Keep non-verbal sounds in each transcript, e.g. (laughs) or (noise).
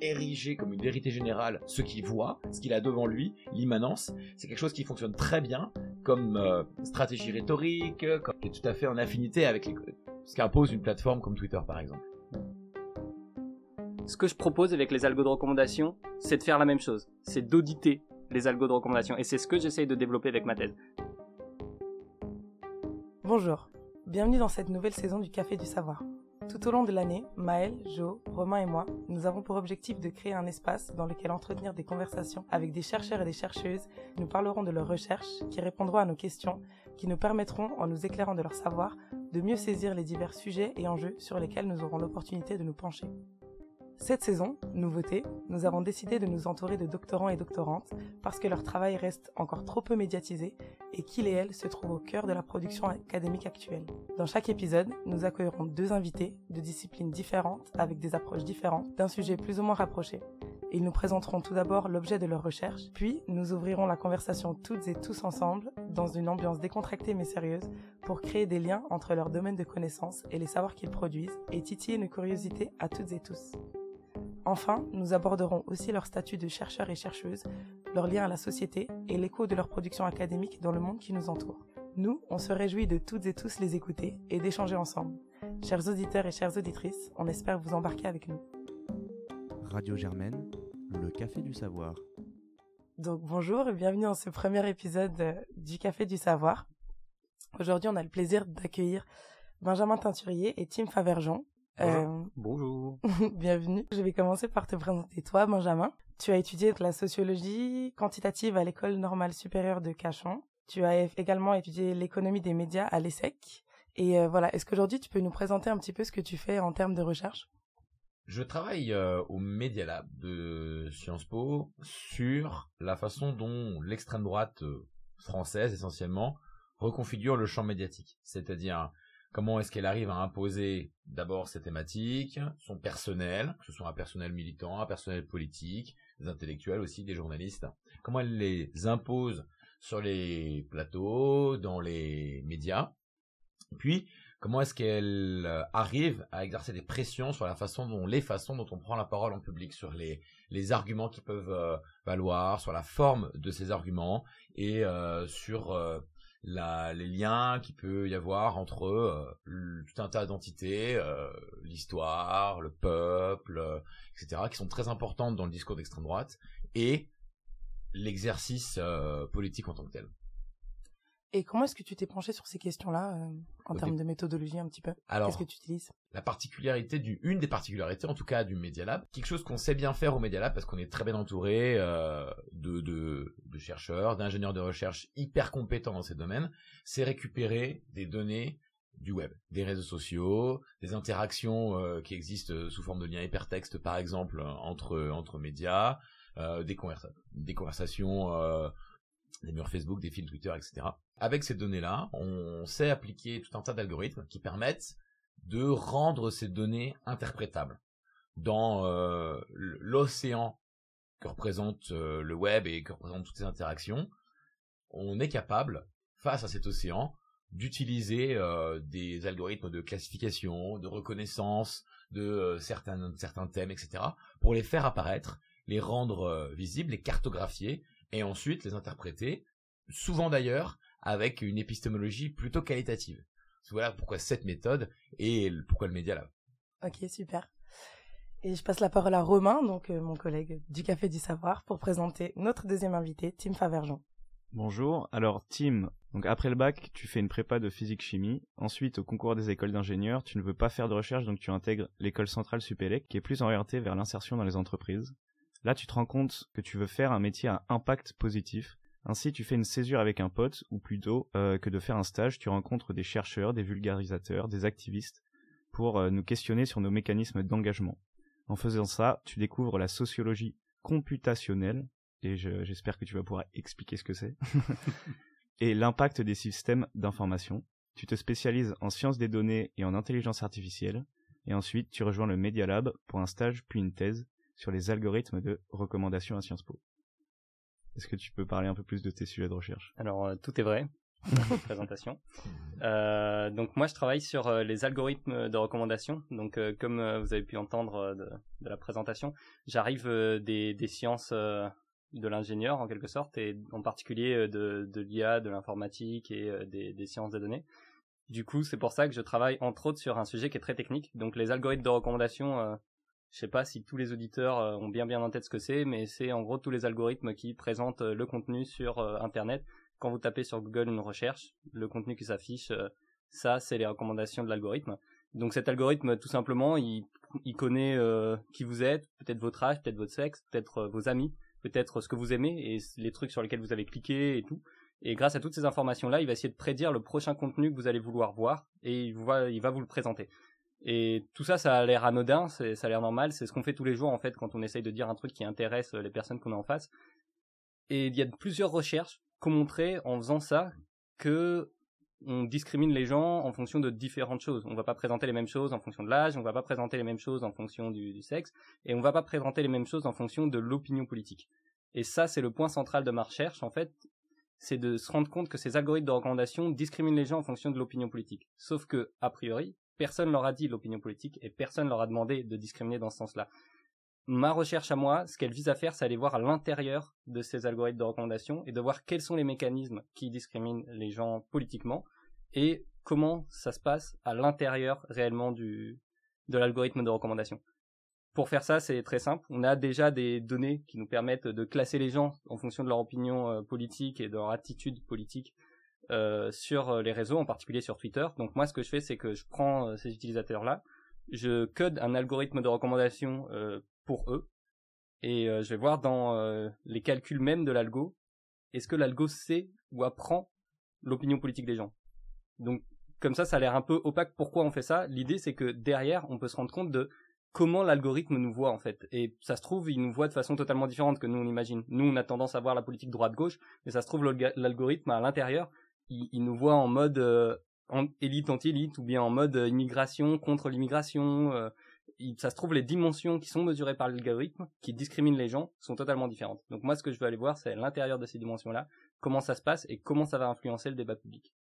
ériger comme une vérité générale ce qu'il voit, ce qu'il a devant lui, l'immanence. C'est quelque chose qui fonctionne très bien comme euh, stratégie rhétorique, qui est tout à fait en affinité avec ce qu'impose une plateforme comme Twitter par exemple. Ce que je propose avec les algos de recommandation, c'est de faire la même chose. C'est d'auditer les algos de recommandation. Et c'est ce que j'essaye de développer avec ma thèse. Bonjour, bienvenue dans cette nouvelle saison du Café du Savoir. Tout au long de l'année, Maël, Jo, Romain et moi, nous avons pour objectif de créer un espace dans lequel entretenir des conversations avec des chercheurs et des chercheuses. Nous parlerons de leurs recherches, qui répondront à nos questions, qui nous permettront, en nous éclairant de leur savoir, de mieux saisir les divers sujets et enjeux sur lesquels nous aurons l'opportunité de nous pencher. Cette saison, nouveauté, nous avons décidé de nous entourer de doctorants et doctorantes parce que leur travail reste encore trop peu médiatisé et qu'ils et elles se trouvent au cœur de la production académique actuelle. Dans chaque épisode, nous accueillerons deux invités de disciplines différentes avec des approches différentes d'un sujet plus ou moins rapproché. Ils nous présenteront tout d'abord l'objet de leur recherche, puis nous ouvrirons la conversation toutes et tous ensemble dans une ambiance décontractée mais sérieuse pour créer des liens entre leurs domaines de connaissances et les savoirs qu'ils produisent et titiller nos curiosités à toutes et tous. Enfin, nous aborderons aussi leur statut de chercheurs et chercheuses, leur lien à la société et l'écho de leur production académique dans le monde qui nous entoure. Nous, on se réjouit de toutes et tous les écouter et d'échanger ensemble. Chers auditeurs et chères auditrices, on espère vous embarquer avec nous. Radio Germaine, le café du savoir. Donc bonjour et bienvenue dans ce premier épisode euh, du Café du Savoir. Aujourd'hui, on a le plaisir d'accueillir Benjamin Teinturier et Tim Favergeon, euh, (laughs) Bonjour. Bienvenue. Je vais commencer par te présenter toi, Benjamin. Tu as étudié la sociologie quantitative à l'école normale supérieure de Cachan. Tu as également étudié l'économie des médias à l'ESSEC. Et euh, voilà, est-ce qu'aujourd'hui tu peux nous présenter un petit peu ce que tu fais en termes de recherche? Je travaille euh, au Media Lab de Sciences Po sur la façon dont l'extrême droite française essentiellement reconfigure le champ médiatique. C'est-à-dire Comment est-ce qu'elle arrive à imposer d'abord ses thématiques, son personnel, que ce soit un personnel militant, un personnel politique, des intellectuels aussi, des journalistes. Comment elle les impose sur les plateaux, dans les médias. Puis, comment est-ce qu'elle euh, arrive à exercer des pressions sur la façon dont, les façons dont on prend la parole en public, sur les, arguments qui peuvent euh, valoir, sur la forme de ces arguments et euh, sur les liens qu'il peut y avoir entre euh, tout un tas d'entités, euh, l'histoire, le peuple, euh, etc., qui sont très importantes dans le discours d'extrême droite, et l'exercice politique en tant que tel. Et comment est-ce que tu t'es penché sur ces questions-là euh, en termes de méthodologie un petit peu? Qu'est-ce que tu utilises? La particularité du, une des particularités en tout cas du Media Lab, quelque chose qu'on sait bien faire au Media Lab parce qu'on est très bien entouré euh, de, de, de, chercheurs, d'ingénieurs de recherche hyper compétents dans ces domaines, c'est récupérer des données du web, des réseaux sociaux, des interactions euh, qui existent sous forme de liens hypertextes par exemple entre entre médias, euh, des, conversa des conversations des murs Facebook, des fils Twitter, etc. Avec ces données-là, on sait appliquer tout un tas d'algorithmes qui permettent de rendre ces données interprétables. Dans euh, l'océan que représente euh, le web et que représentent toutes ces interactions, on est capable, face à cet océan, d'utiliser euh, des algorithmes de classification, de reconnaissance de certains, certains thèmes, etc., pour les faire apparaître, les rendre visibles, les cartographier et ensuite les interpréter, souvent d'ailleurs avec une épistémologie plutôt qualitative. Voilà pourquoi cette méthode et pourquoi le média là. Ok, super. Et je passe la parole à Romain, donc euh, mon collègue du Café du Savoir, pour présenter notre deuxième invité, Tim Favergeon. Bonjour. Alors Tim, donc après le bac, tu fais une prépa de physique chimie. Ensuite, au concours des écoles d'ingénieurs, tu ne veux pas faire de recherche, donc tu intègres l'école centrale Supélec, qui est plus orientée vers l'insertion dans les entreprises. Là, tu te rends compte que tu veux faire un métier à impact positif. Ainsi, tu fais une césure avec un pote, ou plutôt euh, que de faire un stage, tu rencontres des chercheurs, des vulgarisateurs, des activistes, pour euh, nous questionner sur nos mécanismes d'engagement. En faisant ça, tu découvres la sociologie computationnelle, et j'espère que tu vas pouvoir expliquer ce que c'est, (laughs) et l'impact des systèmes d'information. Tu te spécialises en sciences des données et en intelligence artificielle, et ensuite tu rejoins le Media Lab pour un stage puis une thèse sur les algorithmes de recommandation à Sciences Po. Est-ce que tu peux parler un peu plus de tes sujets de recherche? Alors, euh, tout est vrai. (laughs) présentation. Euh, donc moi je travaille sur euh, les algorithmes de recommandation. Donc comme vous avez pu entendre de, de la présentation, j'arrive des, des sciences de l'ingénieur en quelque sorte et en particulier de, l'IA, de l'informatique et des, des sciences des données. Du coup c'est pour ça que je travaille entre autres sur un sujet qui est très technique. Donc les algorithmes de recommandation, je sais pas si tous les auditeurs euh, ont bien bien en tête ce que c'est, mais c'est en gros tous les algorithmes qui présentent euh, le contenu sur euh, Internet quand vous tapez sur Google une recherche, le contenu qui s'affiche, ça, c'est les recommandations de l'algorithme. Donc cet algorithme, tout simplement, il, connaît qui vous êtes, peut-être votre âge, peut-être votre sexe, peut-être vos amis, peut-être ce que vous aimez et les trucs sur lesquels vous avez cliqué et tout. Et grâce à toutes ces informations-là, il va essayer de prédire le prochain contenu que vous allez vouloir voir et il va, il va vous le présenter. Et tout ça, ça a l'air anodin, ça a l'air normal, c'est ce qu'on fait tous les jours en fait quand on essaye de dire un truc qui intéresse euh, les personnes qu'on a en face. Et il y a plusieurs recherches qu'on montrait en faisant ça que on discrimine les gens en fonction de différentes choses. On va pas présenter les mêmes choses en fonction de l'âge, on va pas présenter les mêmes choses en fonction du, sexe, et on va pas présenter les mêmes choses en fonction de l'opinion politique. Et ça, c'est le point central de ma recherche, en fait, c'est de se rendre compte que ces algorithmes de recommandation discriminent les gens en fonction de l'opinion politique. Sauf que, a priori, personne leur a dit l'opinion politique et personne leur a demandé de discriminer dans ce sens-là. Ma recherche à moi, ce qu'elle vise à faire, c'est aller voir à l'intérieur de ces algorithmes de recommandation et de voir quels sont les mécanismes qui discriminent les gens politiquement et comment ça se passe à l'intérieur réellement du, de l'algorithme de recommandation. Pour faire ça, c'est très simple. On a déjà des données qui nous permettent de classer les gens en fonction de leur opinion euh, politique et de leur attitude politique euh, sur euh, les réseaux, en particulier sur Twitter. Donc moi, ce que je fais, c'est que je prends euh, ces utilisateurs-là, je code un algorithme de recommandation pour eux, et je vais voir dans les calculs même de l'algo, est-ce que l'algo sait ou apprend l'opinion politique des gens. Donc comme ça, ça a l'air un peu opaque. Pourquoi on fait ça L'idée, c'est que derrière, on peut se rendre compte de comment l'algorithme nous voit en fait. Et ça se trouve, il nous voit de façon totalement différente que nous on imagine. Nous, on a tendance à voir la politique droite-gauche, mais ça se trouve l'algorithme à l'intérieur, il, il nous voit en mode euh, élite anti-élite ou bien en mode euh, immigration contre l'immigration. euh, ça se trouve les dimensions qui sont mesurées par l'algorithme, qui discriminent les gens, sont totalement différentes. Donc moi, ce que je veux aller voir, c'est à l'intérieur de ces dimensions-là, comment ça se passe et comment ça va influencer le débat public.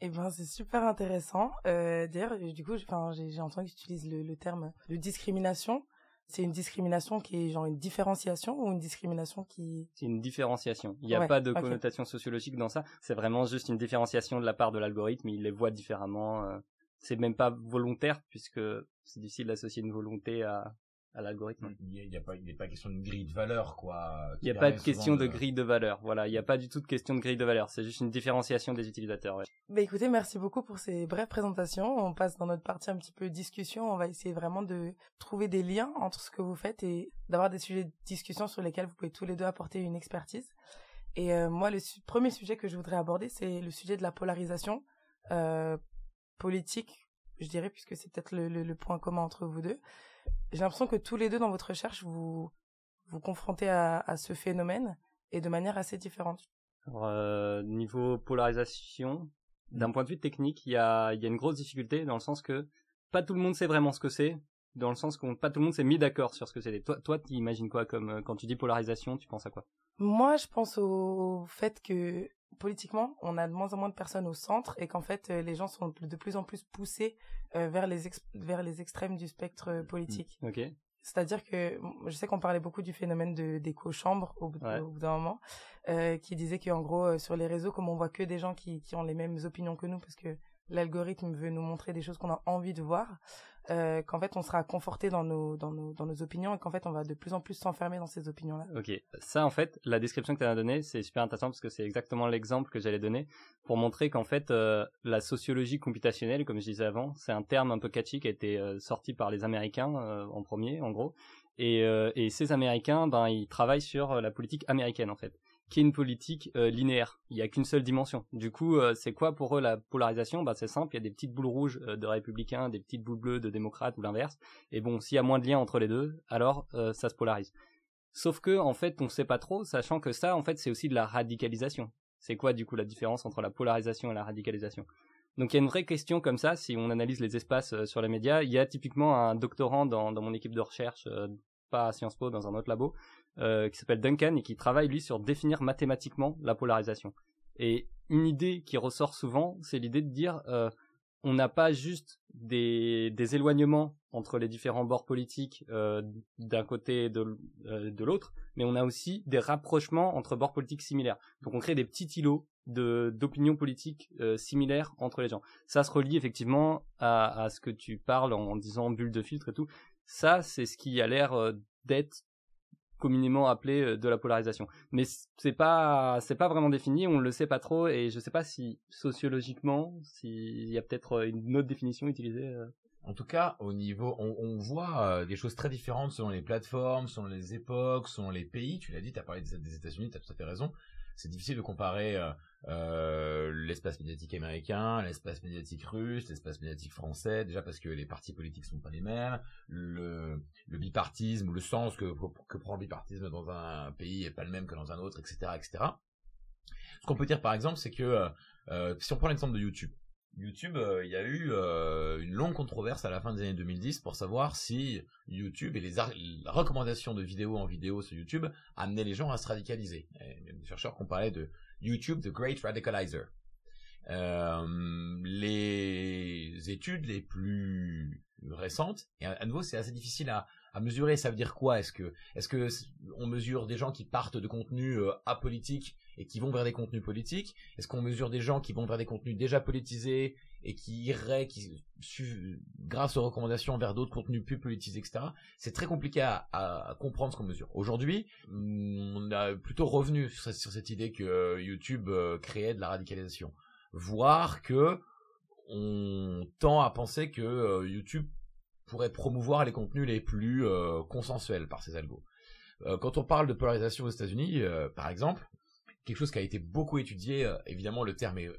Eh ben, c'est super intéressant. D'ailleurs, du coup, j'ai entendu que tu utilises le terme de discrimination. C'est une discrimination qui est genre une différenciation ou une discrimination qui... C'est une différenciation. Il n'y a Ouais, pas de connotation sociologique dans ça. C'est vraiment juste une différenciation de la part de l'algorithme. Il les voit différemment. euh, C'est même pas volontaire puisque c'est difficile d'associer une volonté à, à l'algorithme. Il n'y a, il y a pas, il n'est pas question d'une grille de valeur, quoi. Il n'y a pas de question de grille de valeur. Voilà, il n'y a pas du tout de question de grille de valeur. C'est juste une différenciation des utilisateurs. ouais. Bah écoutez, merci beaucoup pour ces brèves présentations. On passe dans notre partie un petit peu discussion. On va essayer vraiment de trouver des liens entre ce que vous faites et d'avoir des sujets de discussion sur lesquels vous pouvez tous les deux apporter une expertise. Et euh, moi, le su- premier sujet que je voudrais aborder, c'est le sujet de la polarisation euh, politique, je dirais, puisque c'est peut-être le, le- le point commun entre vous deux. J'ai l'impression que tous les deux dans votre recherche, vous vous confrontez à, à ce phénomène et de manière assez différente. Alors, euh, niveau polarisation, d'un point de vue technique, il y a, y a une grosse difficulté dans le sens que pas tout le monde sait vraiment ce que c'est, dans le sens que pas tout le monde s'est mis d'accord sur ce que c'est. Toi, toi, tu imagines quoi comme euh, quand tu dis polarisation, tu penses à quoi? Moi, je pense au fait que politiquement, on a de moins en moins de personnes au centre et qu'en fait, euh, les gens sont de plus en plus poussés euh, vers les vers les extrêmes du spectre euh, politique. Ok. C'est-à-dire que je sais qu'on parlait beaucoup du phénomène de d'écho-chambre au, bout de- Ouais. au bout d'un moment, euh, qui disait qu'en gros, euh, sur les réseaux, comme on voit que des gens qui, qui ont les mêmes opinions que nous, parce que l'algorithme veut nous montrer des choses qu'on a envie de voir, euh, qu'en fait, on sera conforté dans nos, dans, nos, dans nos opinions et qu'en fait, on va de plus en plus s'enfermer dans ces opinions-là. Ok, ça en fait, la description que tu as donnée, c'est super intéressant parce que c'est exactement l'exemple que j'allais donner pour montrer qu'en fait, euh, la sociologie computationnelle, comme je disais avant, c'est un terme un peu catchy qui a été euh, sorti par les Américains en premier, en gros. Et, et ces Américains, ben, ils travaillent sur la politique américaine en fait, qui est une politique euh, linéaire. Il n'y a qu'une seule dimension. Du coup, euh, c'est quoi pour eux la polarisation? Ben c'est simple, il y a des petites boules rouges euh, de républicains, des petites boules bleues de démocrates ou l'inverse. Et bon, s'il y a moins de liens entre les deux, alors ça se polarise. Sauf que, en fait, on sait pas trop, sachant que ça, en fait, c'est aussi de la radicalisation. C'est quoi, du coup, la différence entre la polarisation et la radicalisation? Donc, il y a une vraie question comme ça, si on analyse les espaces sur les médias. Il y a typiquement un doctorant dans, dans mon équipe de recherche, pas à Sciences Po, dans un autre labo, euh, qui s'appelle Duncan et qui travaille, lui, sur définir mathématiquement la polarisation. Et une idée qui ressort souvent, c'est l'idée de dire euh, on n'a pas juste des, des éloignements entre les différents bords politiques euh, d'un côté et de, euh, l'autre, mais on a aussi des rapprochements entre bords politiques similaires. Donc on crée des petits îlots d'opinions politiques euh, similaires entre les gens. Ça se relie effectivement à, à ce que tu parles en, disant bulle de filtre et tout. Ça, c'est ce qui a l'air d'être communément appelé euh, de la polarisation. Mais c'est pas c'est pas vraiment défini, on le sait pas trop et je sais pas si sociologiquement s'il y a peut-être une autre définition utilisée. En tout cas, au niveau, on, on voit des choses très différentes selon les plateformes, selon les époques, selon les pays. Tu l'as dit, tu as parlé des États-Unis, tu as tout à fait raison c'est difficile de comparer euh, euh, l'espace médiatique américain, l'espace médiatique russe, l'espace médiatique français, déjà parce que les partis politiques sont pas les mêmes, le, le bipartisme le sens que, que prend le bipartisme dans un pays est pas le même que dans un autre, etc., etc. Ce qu'on peut dire par exemple, c'est que euh, si on prend l'exemple de YouTube, YouTube, euh, il y a eu euh, une longue controverse à la fin des années 2010 pour savoir si YouTube et les, recommandations de vidéos en vidéo sur YouTube amenaient les gens à se radicaliser. Et des chercheurs qui ont parlé de YouTube, the Great Radicalizer. Euh, les études les plus récentes, et à nouveau c'est assez difficile à, à mesurer, ça veut dire quoi? Est-ce que, est-ce que on mesure des gens qui partent de contenus apolitiques et qui vont vers des contenus politiques Est-ce qu'on mesure des gens qui vont vers des contenus déjà politisés et qui iraient, qui, grâce aux recommandations, vers d'autres contenus plus politisés, etc. C'est très compliqué à, comprendre ce qu'on mesure. Aujourd'hui, on a plutôt revenu sur, cette idée que euh, YouTube euh, créait de la radicalisation, voire que on tend à penser que YouTube pourrait promouvoir les contenus les plus euh, consensuels par ces algos. Euh, quand on parle de polarisation aux États-Unis, euh, par exemple, quelque chose qui a été beaucoup étudié, évidemment le terme est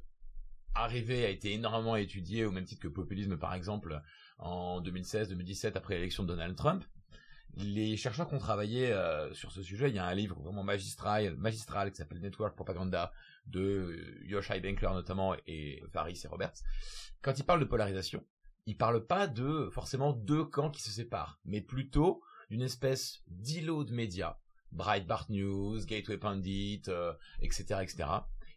arrivé, a été énormément étudié au même titre que populisme par exemple en 2016-2017 après l'élection de Donald Trump. Les chercheurs qui ont travaillé sur ce sujet, il y a un livre vraiment magistral, magistral qui s'appelle Network Propaganda de Yoshai Benkler notamment et Faris et Roberts. Quand ils parlent de polarisation, il parle pas de forcément deux camps qui se séparent, mais plutôt d'une espèce d'îlot de médias, Breitbart News, Gateway Pundit, etc., euh, etc.,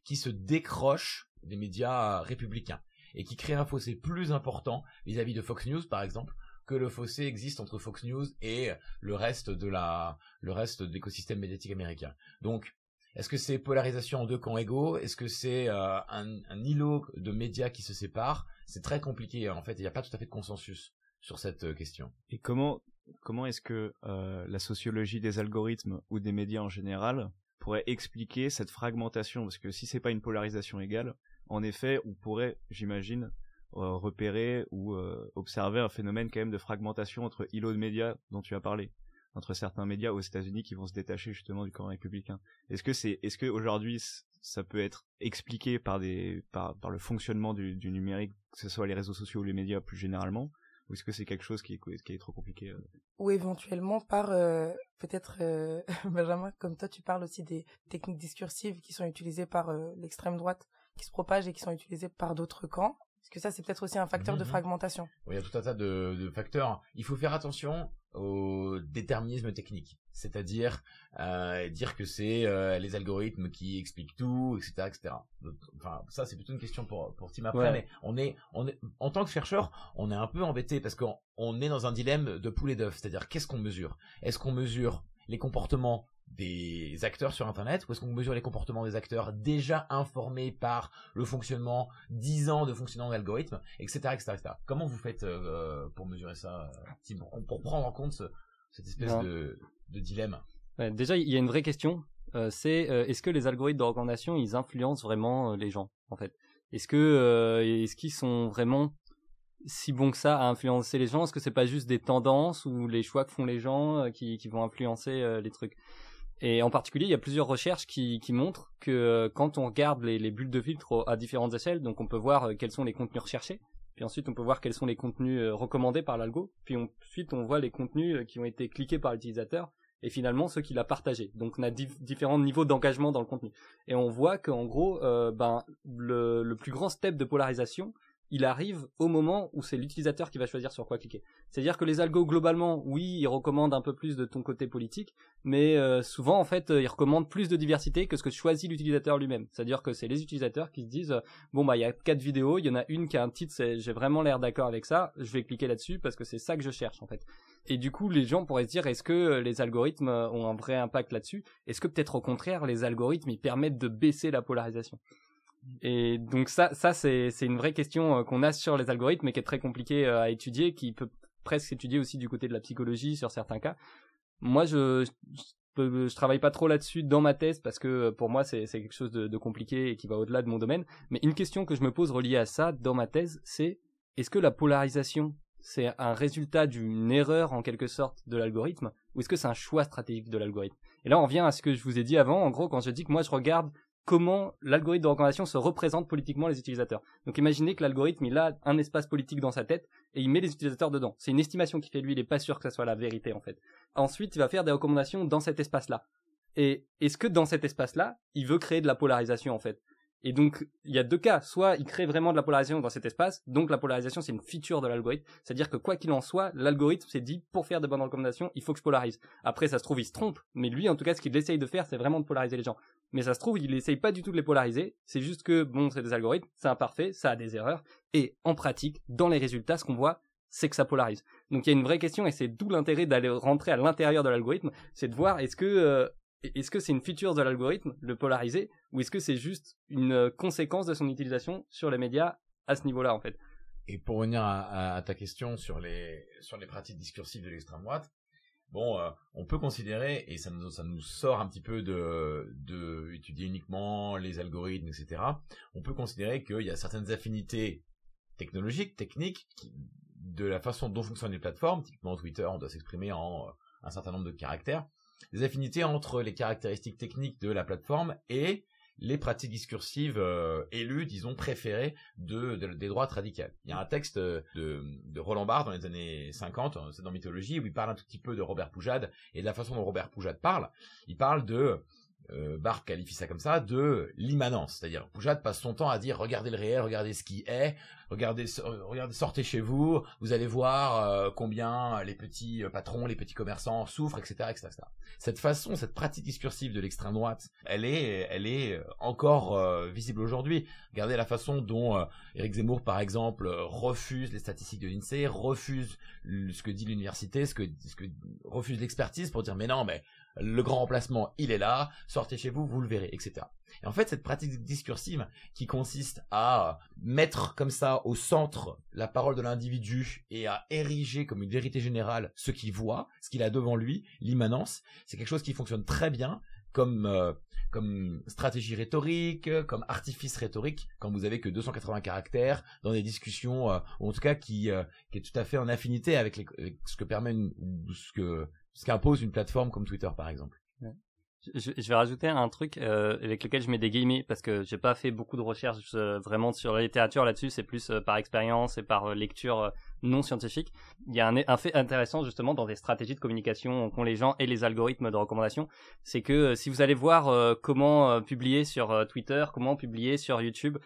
qui se décrochent des médias républicains et qui créent un fossé plus important vis-à-vis de Fox News, par exemple, que le fossé existe entre Fox News et le reste de la, le reste de l'écosystème médiatique américain. Donc, est-ce que c'est polarisation en deux camps égaux? Est-ce que c'est euh, un, un, îlot de médias qui se séparent C'est très compliqué en fait. Il n'y a pas tout à fait de consensus sur cette euh, question. Et comment comment est-ce que euh, la sociologie des algorithmes ou des médias en général pourrait expliquer cette fragmentation? Parce que si c'est pas une polarisation égale, en effet, on pourrait, j'imagine, repérer ou observer un phénomène quand même de fragmentation entre îlots de médias dont tu as parlé entre certains médias aux États-Unis qui vont se détacher justement du camp républicain. Est-ce que c'est, est-ce que aujourd'hui ça peut être expliqué par des, par, le fonctionnement du, numérique, que ce soit les réseaux sociaux ou les médias plus généralement, ou est-ce que c'est quelque chose qui est, qui est trop compliqué euh? Ou éventuellement par euh, peut-être euh, (laughs) Benjamin, comme toi, tu parles aussi des techniques discursives qui sont utilisées par l'extrême droite, qui se propagent et qui sont utilisées par d'autres camps. Est-ce que ça, c'est peut-être aussi un facteur de mmh fragmentation? Oui, il y a tout un tas de, de facteurs. Il faut faire attention au déterminisme technique, c'est-à-dire euh, dire que c'est euh, les algorithmes qui expliquent tout, etc., etc. enfin, ça c'est plutôt une question pour pour Tim après, mais on est on est en tant que chercheur, on est un peu embêté parce qu'on on est dans un dilemme de poulet d'œuf, c'est-à-dire qu'est-ce qu'on mesure? Est-ce qu'on mesure les comportements des acteurs sur Internet ou est-ce qu'on mesure les comportements des acteurs déjà informés par le fonctionnement 10 ans de fonctionnement d'algorithmes, etc., etc., etc. Comment vous faites euh, pour mesurer ça, pour, prendre en compte cette espèce de, dilemme? Déjà, il y a une vraie question. Euh, c'est euh, est-ce que les algorithmes de recommandation ils influencent vraiment les gens en fait? Est-ce que est-ce qu'ils sont vraiment si bons que ça à influencer les gens? Est-ce que c'est pas juste des tendances ou les choix que font les gens qui, qui vont influencer les trucs? Et en particulier, il y a plusieurs recherches qui, montrent que euh, quand on regarde les, les, bulles de filtre à différentes échelles, donc on peut voir euh, quels sont les contenus recherchés, puis ensuite on peut voir quels sont les contenus euh, recommandés par l'algo, puis ensuite on voit les contenus qui ont été cliqués par l'utilisateur, et finalement ceux qu'il a partagés. Donc on a différents niveaux d'engagement dans le contenu. Et on voit qu'en gros, ben, le, plus grand step de polarisation, il arrive au moment où c'est l'utilisateur qui va choisir sur quoi cliquer. C'est-à-dire que les algos globalement, oui, ils recommandent un peu plus de ton côté politique, mais euh, souvent en fait, ils recommandent plus de diversité que ce que choisit l'utilisateur lui-même. C'est-à-dire que c'est les utilisateurs qui se disent bon bah il y a quatre vidéos, il y en a une qui a un titre, j'ai vraiment l'air d'accord avec ça, je vais cliquer là-dessus parce que c'est ça que je cherche en fait. Et du coup, les gens pourraient se dire est-ce que les algorithmes ont un vrai impact là-dessus? Est-ce que peut-être au contraire les algorithmes ils permettent de baisser la polarisation? Et donc ça, ça c'est une vraie question euh, qu'on a sur les algorithmes, mais qui est très compliquée euh, à étudier, qui peut presque étudier aussi du côté de la psychologie sur certains cas. Moi, je je, travaille pas trop là-dessus dans ma thèse parce que euh, pour moi c'est quelque chose de, compliqué et qui va au-delà de mon domaine. Mais une question que je me pose reliée à ça dans ma thèse, c'est est-ce que la polarisation c'est un résultat d'une erreur en quelque sorte de l'algorithme ou est-ce que c'est un choix stratégique de l'algorithme? Et là on vient à ce que je vous ai dit avant. En gros, quand je dis que moi je regarde comment l'algorithme de recommandation se représente politiquement les utilisateurs. Donc imaginez que l'algorithme, il a un espace politique dans sa tête et il met les utilisateurs dedans. C'est une estimation qu'il fait lui, il n'est pas sûr que ça soit la vérité en fait. Ensuite, il va faire des recommandations dans cet espace-là. Et est-ce que dans cet espace-là, il veut créer de la polarisation en fait? Et donc, il y a deux cas. Soit il crée vraiment de la polarisation dans cet espace, donc la polarisation c'est une feature de l'algorithme. C'est-à-dire que quoi qu'il en soit, l'algorithme s'est dit, pour faire de bonnes recommandations, il faut que je polarise. Après, ça se trouve, il se trompe, mais lui, en tout cas, ce qu'il essaye de faire, c'est vraiment de polariser les gens. Mais ça se trouve, il essaye pas du tout de les polariser, c'est juste que, bon, c'est des algorithmes, c'est imparfait, ça a des erreurs, et en pratique, dans les résultats, ce qu'on voit, c'est que ça polarise. Donc il y a une vraie question et c'est d'où l'intérêt d'aller rentrer à l'intérieur de l'algorithme, c'est de voir est-ce que euh, que c'est une feature de l'algorithme, le polariser, ou est-ce que c'est juste une euh, conséquence de son utilisation sur les médias à ce niveau-là, en fait? Et pour revenir à, ta question sur les, sur les pratiques discursives de l'extrême droite, bon, euh, on peut considérer, et ça nous, sort un petit peu de, de étudier uniquement les algorithmes, etc., on peut considérer qu'il y a certaines affinités technologiques, techniques, de la façon dont fonctionnent les plateformes, typiquement Twitter, on doit s'exprimer en euh, un certain nombre de caractères, des affinités entre les caractéristiques techniques de la plateforme et les pratiques discursives euh, élues, disons, préférées de, des droites radicales. Il y a un texte de, de Roland Barthes dans les années 50, c'est dans Mythologie, où il parle un tout petit peu de Robert Poujade et de la façon dont Robert Poujade parle. Il parle de euh, Barthes qualifie ça comme ça, de l'immanence. C'est-à-dire, Poujade passe son temps à dire, regardez le réel, regardez ce qui est, regardez, regardez sortez chez vous, vous allez voir euh, combien les petits euh, patrons, les petits commerçants souffrent, etc., etc., Cette façon, cette pratique discursive de l'extrême droite, elle est, elle est encore visible aujourd'hui. Regardez la façon dont Eric Zemmour, par exemple, refuse les statistiques de l'INSEE, refuse ce que dit l'université, ce que, ce que refuse l'expertise pour dire mais non, mais le grand remplacement, il est là, sortez chez vous, vous le verrez, etc. Et en fait, cette pratique discursive qui consiste à mettre comme ça au centre la parole de l'individu et à ériger comme une vérité générale ce qu'il voit, ce qu'il a devant lui, l'immanence, c'est quelque chose qui fonctionne très bien comme euh, stratégie rhétorique, comme artifice rhétorique, quand vous avez que 280 caractères dans des discussions, euh, ou en tout cas qui, euh, qui est tout à fait en affinité avec, ce que permet une, ce que ce qu'impose une plateforme comme Twitter par exemple. Je, vais rajouter un truc euh, avec lequel je mets des guillemets parce que j'ai pas fait beaucoup de recherches euh, vraiment sur la littérature là-dessus, c'est plus euh, par expérience et par lecture non scientifique. Il y a un, un, fait intéressant justement dans des stratégies de communication qu'ont les gens et les algorithmes de recommandation, c'est que si vous allez voir comment publier sur Twitter, comment publier sur YouTube,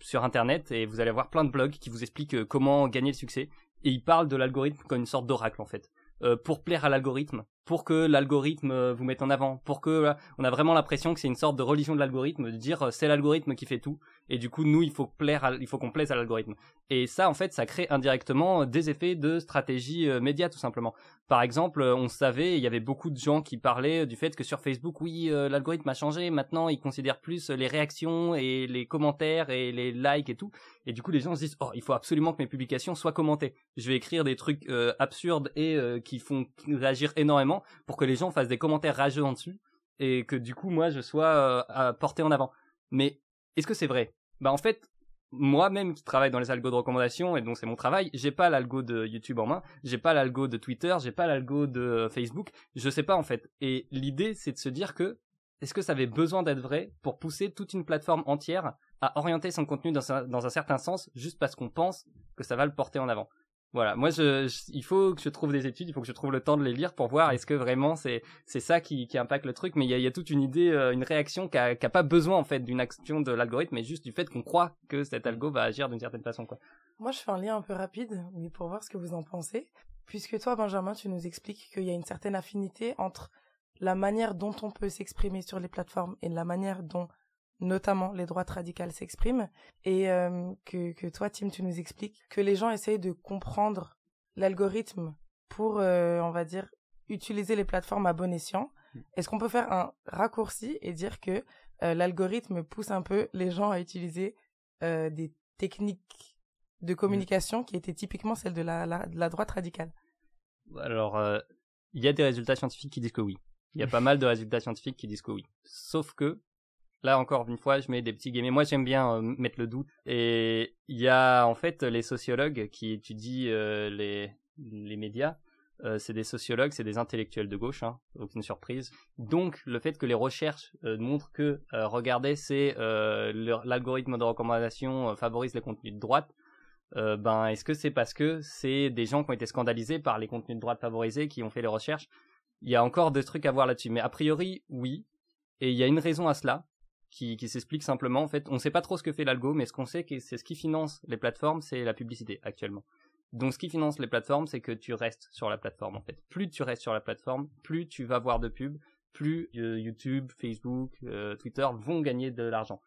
sur Internet, et vous allez voir plein de blogs qui vous expliquent comment gagner le succès, et ils parlent de l'algorithme comme une sorte d'oracle en fait. Euh, pour plaire à l'algorithme, pour que l'algorithme euh, vous mette en avant, pour que on a vraiment l'impression que c'est une sorte de religion de l'algorithme, de dire euh, c'est l'algorithme qui fait tout, et du coup nous il faut plaire, il faut qu'on plaise à l'algorithme. Et ça en fait ça crée indirectement des effets de stratégie média tout simplement. Par exemple, on savait, il y avait beaucoup de gens qui parlaient du fait que sur Facebook, oui, l'algorithme a changé, maintenant il considère plus les réactions et les commentaires et les likes et tout. Et du coup, les gens se disent, oh, il faut absolument que mes publications soient commentées. Je vais écrire des trucs absurdes et qui font réagir énormément pour que les gens fassent des commentaires rageux en dessus et que du coup moi je sois euh, porté en avant. Mais est-ce que c'est vrai? Bah en fait, moi-même qui travaille dans les algos de recommandation et donc c'est mon travail, j'ai pas l'algo de YouTube en main, j'ai pas l'algo de Twitter, j'ai pas l'algo de Facebook, je sais pas en fait. Et l'idée c'est de se dire que est-ce que ça avait besoin d'être vrai pour pousser toute une plateforme entière à orienter son contenu dans un, dans un certain sens juste parce qu'on pense que ça va le porter en avant? Voilà, moi, je, il faut que je trouve des études, il faut que je trouve le temps de les lire pour voir est-ce que vraiment c'est c'est ça qui, qui impacte le truc. Mais il y a, y a toute une idée, euh, une réaction qui a, a pas besoin en fait d'une action de l'algorithme, mais juste du fait qu'on croit que cet algo va agir d'une certaine façon. Quoi. Moi, je fais un lien un peu rapide, mais pour voir ce que vous en pensez. Puisque toi, Benjamin, tu nous expliques qu'il y a une certaine affinité entre la manière dont on peut s'exprimer sur les plateformes et la manière dont notamment les droites radicales s'expriment, et euh, que, que toi, Tim, tu nous expliques que les gens essayent de comprendre l'algorithme pour, euh, on va dire, utiliser les plateformes à bon escient. Est-ce qu'on peut faire un raccourci et dire que euh, l'algorithme pousse un peu les gens à utiliser des techniques de communication qui étaient typiquement celles de la, la, de la droite radicale? Alors, il y a des résultats scientifiques qui disent que oui. Il y a pas mal de résultats scientifiques qui disent que oui. Sauf que Là encore une fois, je mets des petits guillemets. Moi, j'aime bien euh, mettre le doute. Et il y a en fait les sociologues qui étudient euh, les les médias. Euh, c'est des sociologues, c'est des intellectuels de gauche, hein, aucune surprise. Donc, le fait que les recherches montrent que, regardez, c'est l'algorithme de recommandation favorise les contenus de droite. ben, est-ce que c'est parce que c'est des gens qui ont été scandalisés par les contenus de droite favorisés qui ont fait les recherches? Il y a encore des trucs à voir là-dessus, mais a priori, oui. Et il y a une raison à cela, qui, qui s'explique simplement. En fait, on ne sait pas trop ce que fait l'algo, mais ce qu'on sait, c'est ce qui finance les plateformes, c'est la publicité actuellement. Donc, ce qui finance les plateformes, c'est que tu restes sur la plateforme. En fait, plus tu restes sur la plateforme, plus tu vas voir de pubs, plus euh, YouTube, Facebook, euh, Twitter vont gagner de l'argent.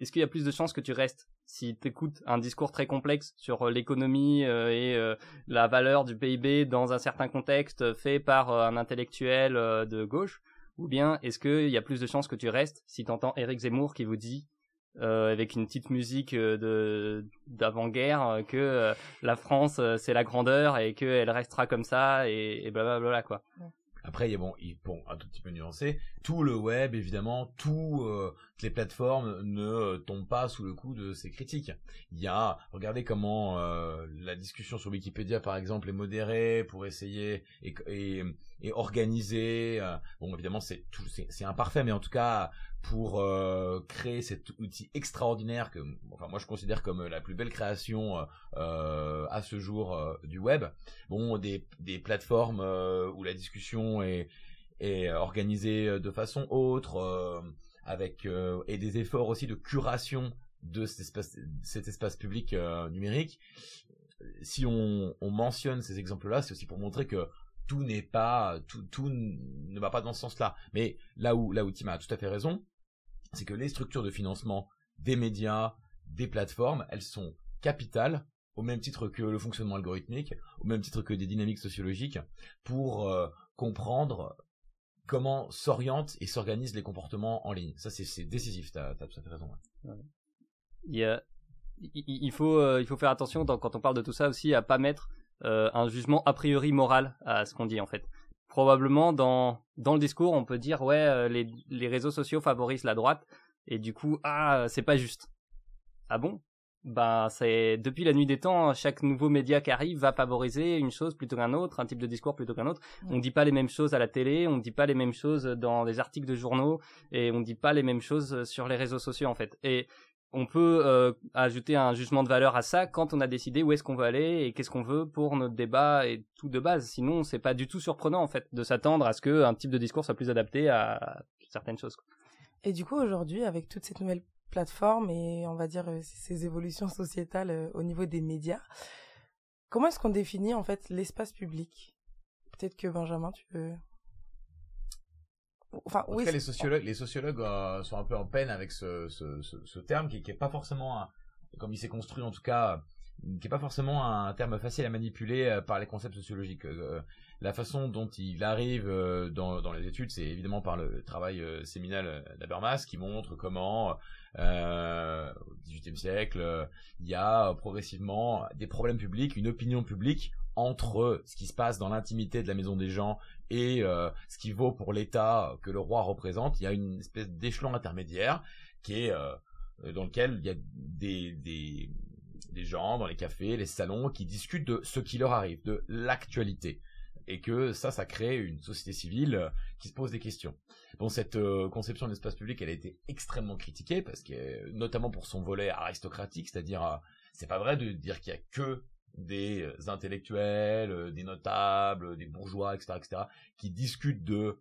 Est-ce qu'il y a plus de chances que tu restes si tu écoutes un discours très complexe sur euh, l'économie et la valeur du PIB dans un certain contexte fait par un intellectuel de gauche? Ou bien est-ce qu'il y a plus de chances que tu restes si tu entends Eric Zemmour qui vous dit euh, avec une petite musique euh, de d'avant-guerre euh, que la France c'est la grandeur et qu'elle restera comme ça et, et blablabla quoi. Après, il y a bon, il, bon, un tout petit peu nuancé. Tout le web, évidemment, toutes les plateformes ne tombent pas sous le coup de ces critiques. Il y a, regardez comment la discussion sur Wikipédia, par exemple, est modérée pour essayer et, et et organisé. Euh, bon, évidemment, c'est imparfait, mais en tout cas, pour euh, créer cet outil extraordinaire que, enfin, moi je considère comme la plus belle création euh, à ce jour du web. Bon, des des plateformes où la discussion est est organisée de façon autre, avec et des efforts aussi de curation de cet espace, cet espace public numérique. Si on, on mentionne ces exemples-là, c'est aussi pour montrer que tout n'est pas tout, tout ne va pas dans ce sens-là. Mais là où là où Tim a tout à fait raison, c'est que les structures de financement des médias, des plateformes, elles sont capitales au même titre que le fonctionnement algorithmique, au même titre que des dynamiques sociologiques, pour euh, comprendre comment s'orientent et s'organisent les comportements en ligne. Ça, c'est décisif, tu as, tout à fait raison. Euh, il faut faire attention quand on parle de tout ça aussi à pas mettre euh, un jugement a priori moral à ce qu'on dit en fait. Probablement dans dans le discours, on peut dire ouais euh, les les réseaux sociaux favorisent la droite et du coup ah c'est pas juste. Ah bon? Ben c'est depuis la nuit des temps, chaque nouveau média qui arrive va favoriser une chose plutôt qu'un autre, un type de discours plutôt qu'un autre. On dit pas les mêmes choses à la télé, on dit pas les mêmes choses dans des articles de journaux et on dit pas les mêmes choses sur les réseaux sociaux en fait. Et on peut euh, ajouter un jugement de valeur à ça quand on a décidé où est-ce qu'on veut aller et qu'est-ce qu'on veut pour notre débat et tout de base. Sinon, c'est pas du tout surprenant en fait de s'attendre à ce qu'un type de discours soit plus adapté à certaines choses. Et du coup, aujourd'hui, avec toutes ces nouvelles plateformes et on va dire euh, ces évolutions sociétales euh, au niveau des médias, comment est-ce qu'on définit en fait l'espace public? Peut-être que Benjamin, tu peux Enfin, en oui, tout cas, les sociologues, les sociologues euh, sont un peu en peine avec ce, ce, ce, ce terme qui, qui est pas forcément, un, comme il s'est construit en tout cas, qui est pas forcément un terme facile à manipuler euh, par les concepts sociologiques. Euh, la façon dont il arrive dans, dans les études, c'est évidemment par le travail séminal d'Habermas qui montre comment euh, au XVIIIe siècle, il y a progressivement des problèmes publics, une opinion publique entre ce qui se passe dans l'intimité de la maison des gens et euh, ce qui vaut pour l'État que le roi représente, il y a une espèce d'échelon intermédiaire qui est euh, dans lequel il y a des, des, gens dans les cafés, les salons qui discutent de ce qui leur arrive, de l'actualité et que ça, ça crée une société civile euh, qui se pose des questions. Bon, cette conception de l'espace public, elle a été extrêmement critiquée parce que, notamment pour son volet aristocratique, c'est-à-dire, c'est pas vrai de dire qu'il y a que des intellectuels, des notables, des bourgeois, etc., etc., qui discutent de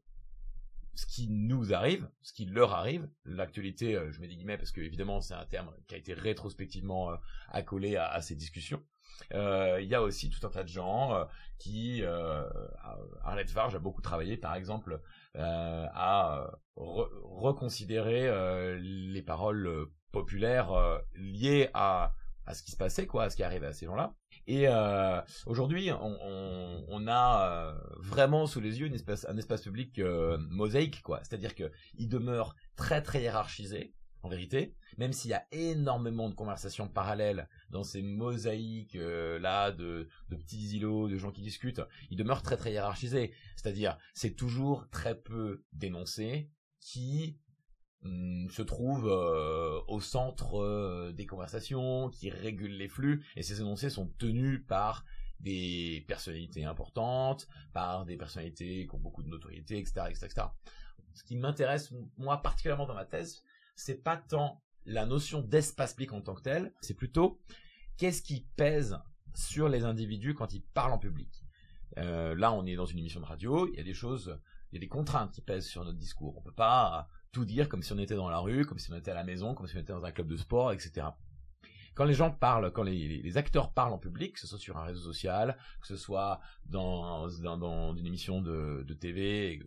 ce qui nous arrive, ce qui leur arrive. L'actualité, je mets des guillemets parce que évidemment c'est un terme qui a été rétrospectivement accolé à, ces discussions. Il y a aussi tout un tas de gens qui, Arlette Farge a beaucoup travaillé, par exemple, à reconsidérer les paroles populaires liées à à ce qui se passait, quoi, à ce qui arrivait à ces gens-là. Et euh, aujourd'hui, on, a euh, vraiment sous les yeux un espace public euh, mosaïque, quoi. C'est-à-dire que il demeure très très hiérarchisé, en vérité, même s'il y a énormément de conversations parallèles dans ces mosaïques là de, de petits îlots, de gens qui discutent, il demeure très très hiérarchisé. C'est-à-dire, c'est toujours très peu dénoncé qui se trouve euh, au centre euh, des conversations, qui régule les flux, et ces énoncés sont tenus par des personnalités importantes, par des personnalités qui ont beaucoup de notoriété, etc., etc., etc. Ce qui m'intéresse, moi, particulièrement dans ma thèse, c'est pas tant la notion d'espace public en tant que tel, c'est plutôt qu'est-ce qui pèse sur les individus quand ils parlent en public. Euh, là, on est dans une émission de radio, il y a des choses, il y a des contraintes qui pèsent sur notre discours. On peut pas tout dire comme si on était dans la rue, comme si on était à la maison, comme si on était dans un club de sport, etc. Quand les gens parlent, quand les, acteurs parlent en public, que ce soit sur un réseau social, que ce soit dans, dans, une émission de, de TV,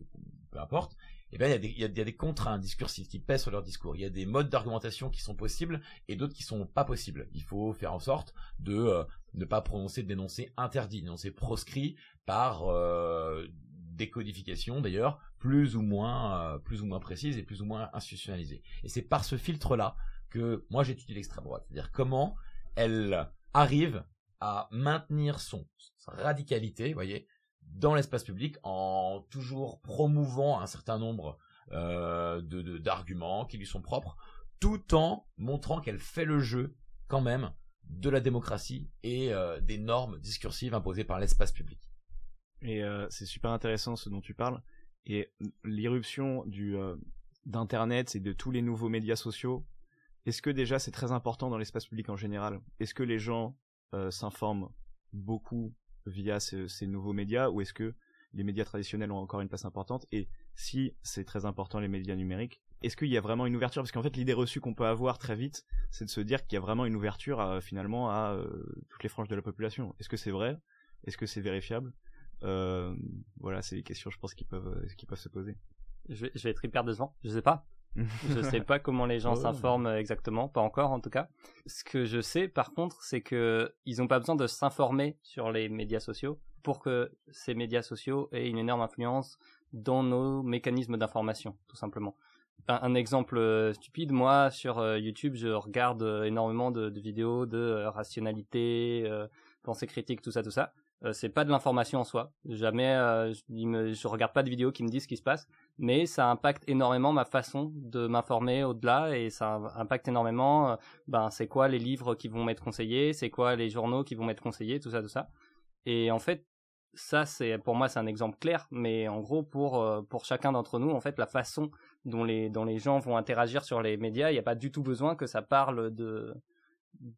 peu importe, eh bien, il y, a des, contraintes discursives qui pèsent sur leur discours. Il y a des modes d'argumentation qui sont possibles et d'autres qui sont pas possibles. Il faut faire en sorte de euh, ne pas prononcer de dénoncer interdit, dénoncer proscrit par euh, décodification d'ailleurs plus ou moins euh, plus ou moins précise et plus ou moins institutionnalisée. Et c'est par ce filtre-là que moi j'étudie l'extrême droite, c'est-à-dire comment elle arrive à maintenir son radicalité, vous voyez, dans l'espace public en toujours promouvant un certain nombre euh, de d'arguments qui lui sont propres, tout en montrant qu'elle fait le jeu quand même de la démocratie et euh, des normes discursives imposées par l'espace public. Et euh, c'est super intéressant ce dont tu parles. Et l'irruption euh, d'internet et de tous les nouveaux médias sociaux, est-ce que déjà c'est très important dans l'espace public en général? Est-ce que les gens euh, s'informent beaucoup via ces nouveaux médias ou est-ce que les médias traditionnels ont encore une place importante? Et si c'est très important les médias numériques, est-ce qu'il y a vraiment une ouverture? Parce qu'en fait, l'idée reçue qu'on peut avoir très vite, c'est de se dire qu'il y a vraiment une ouverture finalement à toutes les franges de la population. Est-ce que c'est vrai? Est-ce que c'est vérifiable? Voilà, c'est des questions, je pense, qui peuvent, euh, qui peuvent se poser. Je vais, je vais être hyper décevant. Je sais pas. je (laughs) sais pas comment les gens s'informent exactement, pas encore en tout cas. Ce que je sais par contre, c'est que ils ont pas besoin de s'informer sur les médias sociaux pour que ces médias sociaux aient une énorme influence dans nos mécanismes d'information, tout simplement. Un, exemple euh, stupide, moi sur YouTube, je regarde énormément de, vidéos de rationalité, pensée critique, tout ça, tout ça. Euh, c'est pas de l'information en soi. Jamais, euh, je, regarde pas de vidéos qui me disent ce qui se passe, mais ça impacte énormément ma façon de m'informer au-delà et ça impacte énormément. Euh, ben, c'est quoi les livres qui vont m'être conseillés, c'est quoi les journaux qui vont m'être conseillés, tout ça, tout ça. Et en fait, ça, c'est pour moi, c'est un exemple clair, mais en gros, pour pour chacun d'entre nous, en fait, la façon dont les dont les gens vont interagir sur les médias, il n'y a pas du tout besoin que ça parle de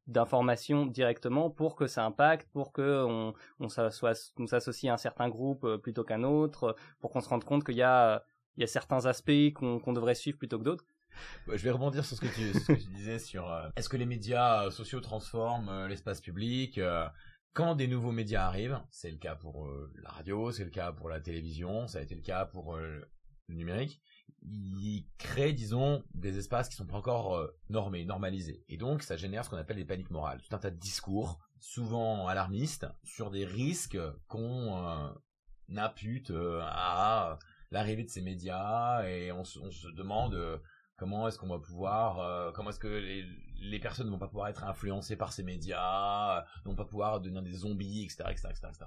d'informations directement pour que ça impacte, pour que on, on s'associe à un certain groupe euh, plutôt qu'un autre, pour qu'on se rende compte qu'il y a, il y a certains aspects qu'on devrait suivre plutôt que d'autres. Je vais rebondir sur ce que tu, disais sur euh, est-ce que les médias euh, sociaux transforment l'espace public quand des nouveaux médias arrivent, c'est le cas pour la radio, c'est le cas pour la télévision, ça a été le cas pour le numérique il crée, disons, des espaces qui sont pas encore euh, normés, normalisés. Et donc, ça génère ce qu'on appelle des paniques morales. Tout un tas de discours, souvent alarmistes, sur des risques qu'on euh, impute euh, à l'arrivée de ces médias, et on, se demande comment est-ce qu'on va pouvoir, comment est-ce que les, les personnes ne vont pas pouvoir être influencées par ces médias, ne vont pas pouvoir devenir des zombies, etc., etc., etc.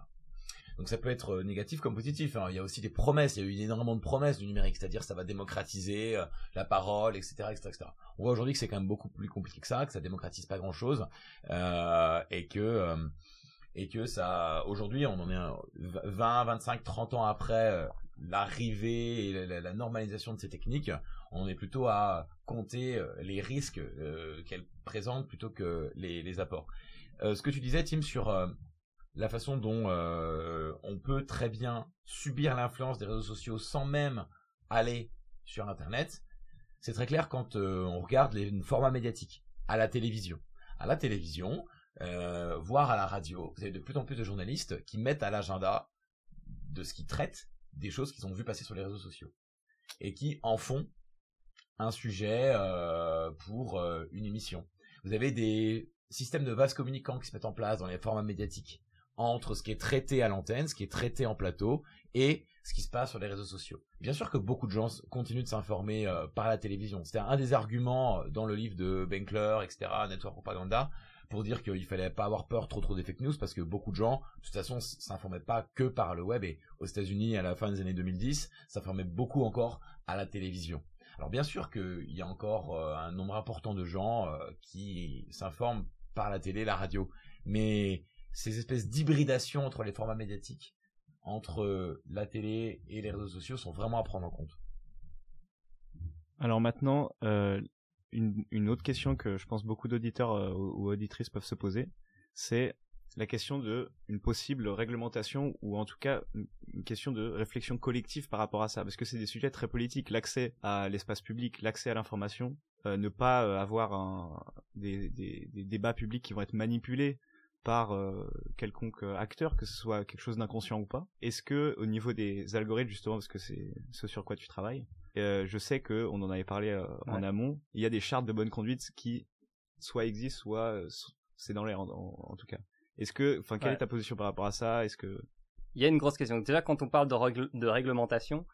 Donc ça peut être euh, négatif comme positif. Hein. Il y a aussi des promesses. Il y a eu énormément de promesses du numérique, c'est-à-dire ça va démocratiser euh, la parole, etc., etc., etc. On voit aujourd'hui que c'est quand même beaucoup plus compliqué que ça, que ça démocratise pas grand-chose, euh, et que et que ça aujourd'hui on en est 20, 25, 30 ans après l'arrivée et la, normalisation de ces techniques, on est plutôt à compter les risques qu'elles présentent plutôt que les apports. ce que tu disais, Tim, sur la façon dont euh, on peut très bien subir l'influence des réseaux sociaux sans même aller sur Internet, c'est très clair quand euh, on regarde les formats médiatiques à la télévision. À la télévision, euh, voire à la radio, vous avez de plus en plus de journalistes qui mettent à l'agenda de ce qu'ils traitent des choses qu'ils ont vues passer sur les réseaux sociaux et qui en font un sujet pour une émission. Vous avez des systèmes de vases communicants qui se mettent en place dans les formats médiatiques entre ce qui est traité à l'antenne, ce qui est traité en plateau et ce qui se passe sur les réseaux sociaux. Bien sûr que beaucoup de gens continuent de s'informer euh, par la télévision. C'était un des arguments dans le livre de Benkler, etc., Network Propaganda, pour dire qu'il fallait pas avoir peur trop trop des fake news parce que beaucoup de gens, de toute façon, s'informaient pas que par le web et aux États-Unis à la fin des années 2010, s'informaient beaucoup encore à la télévision. Alors bien sûr qu'il y a encore euh, un nombre important de gens euh, qui s'informent par la télé, la radio, mais ces espèces d'hybridation entre les formats médiatiques, entre la télé et les réseaux sociaux sont vraiment à prendre en compte. Alors maintenant, euh, une, autre question que je pense beaucoup d'auditeurs euh, ou auditrices peuvent se poser, c'est la question de une possible réglementation ou en tout cas une question de réflexion collective par rapport à ça parce que c'est des sujets très politiques l'accès à l'espace public l'accès à l'information euh, ne pas euh, avoir des, débats publics qui vont être manipulés par euh, quelconque acteur que ce soit quelque chose d'inconscient ou pas est-ce que au niveau des algorithmes justement parce que c'est ce sur quoi tu travailles euh, je sais que on en avait parlé euh, en amont. Il y a des chartes de bonne conduite qui soit existent, soit euh, c'est dans l'air en, tout cas. Est-ce que, enfin, quelle est ta position par rapport à ça? Est-ce que il y a une grosse question. Déjà, quand on parle de, de réglementation,